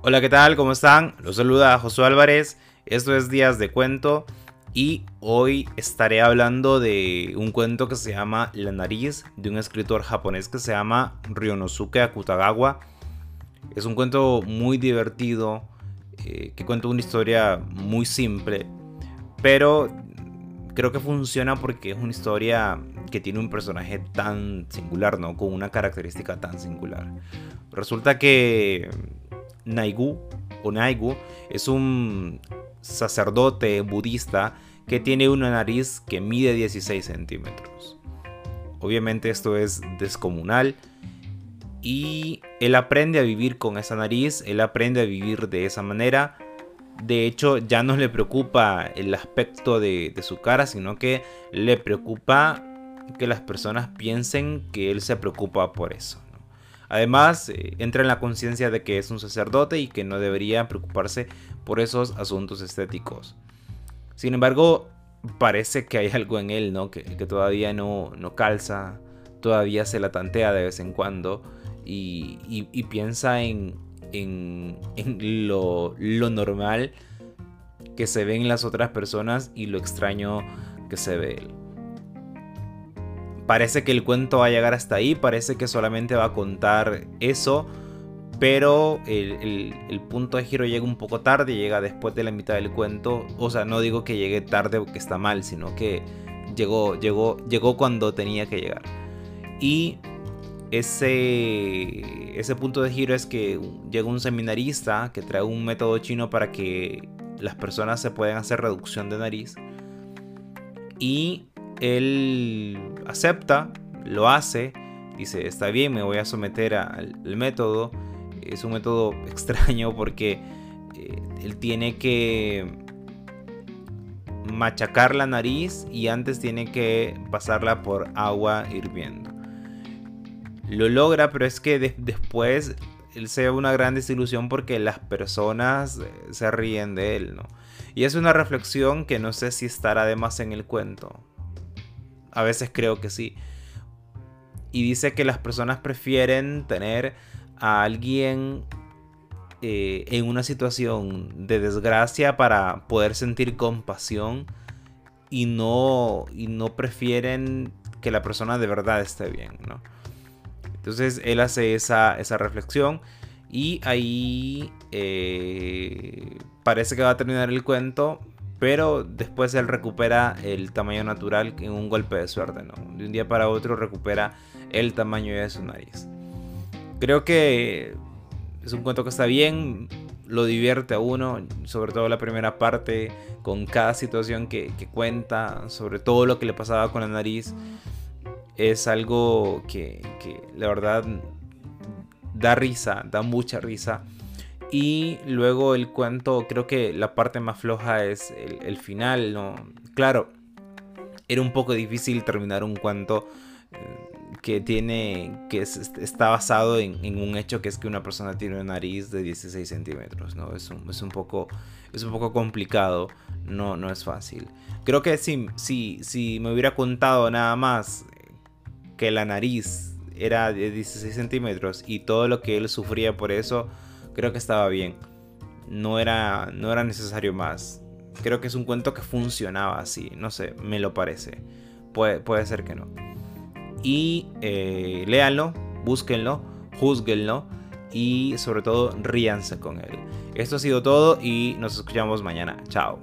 Hola, ¿qué tal? ¿Cómo están? Los saluda Josué Álvarez. Esto es Días de Cuento y hoy estaré hablando de un cuento que se llama La nariz de un escritor japonés que se llama Ryonosuke Akutagawa. Es un cuento muy divertido eh, que cuenta una historia muy simple, pero creo que funciona porque es una historia que tiene un personaje tan singular, ¿no? Con una característica tan singular. Resulta que Naigu o Naigu es un sacerdote budista que tiene una nariz que mide 16 centímetros. Obviamente esto es descomunal y él aprende a vivir con esa nariz, él aprende a vivir de esa manera. De hecho, ya no le preocupa el aspecto de, su cara, sino que le preocupa que las personas piensen que él se preocupa por eso. Además, eh, entra en la conciencia de que es un sacerdote y que no debería preocuparse por esos asuntos estéticos. Sin embargo, parece que hay algo en él, ¿no? Que, todavía no, calza, todavía se la tantea de vez en cuando y, piensa en, en, lo, lo normal que se ve en las otras personas y lo extraño que se ve él. Parece que el cuento va a llegar hasta ahí, parece que solamente va a contar eso, pero el, punto de giro llega un poco tarde, llega después de la mitad del cuento. O sea, no digo que llegue tarde porque está mal, sino que llegó, llegó, llegó cuando tenía que llegar. Y ese, ese punto de giro es que llega un seminarista que trae un método chino para que las personas se puedan hacer reducción de nariz. Y él acepta, lo hace, dice, está bien, me voy a someter al, método. Es un método extraño porque eh, él tiene que machacar la nariz y antes tiene que pasarla por agua hirviendo. Lo logra, pero es que después él se ve una gran desilusión porque las personas eh, se ríen de él, ¿no? Y es una reflexión que no sé si estará además en el cuento. A veces creo que sí. Y dice que las personas prefieren tener a alguien eh, en una situación de desgracia para poder sentir compasión y no, y no prefieren que la persona de verdad esté bien, ¿no? Entonces él hace esa, esa reflexión y ahí eh, parece que va a terminar el cuento pero después él recupera el tamaño natural en un golpe de suerte, ¿no? De un día para otro recupera el tamaño de su nariz. Creo que es un cuento que está bien, lo divierte a uno, sobre todo la primera parte, con cada situación que, cuenta, sobre todo lo que le pasaba con la nariz. Es algo que, que la verdad da risa, da mucha risa. Y luego el cuento, creo que la parte más floja es el, final, ¿no? Claro, era un poco difícil terminar un cuento eh, que tiene que está basado en, un hecho que es que una persona tiene una nariz de 16 centímetros no es un, es un poco es un poco complicado no no es fácil creo que si, si, si me hubiera contado nada más que la nariz era de 16 centímetros y todo lo que él sufría por eso creo que estaba bien. No era, no era necesario más. Creo que es un cuento que funcionaba así. No sé, me lo parece. Puede, puede ser que no. Y eh, léanlo, búsquenlo, juzguenlo y sobre todo ríanse con él. Esto ha sido todo y nos escuchamos mañana. Chao.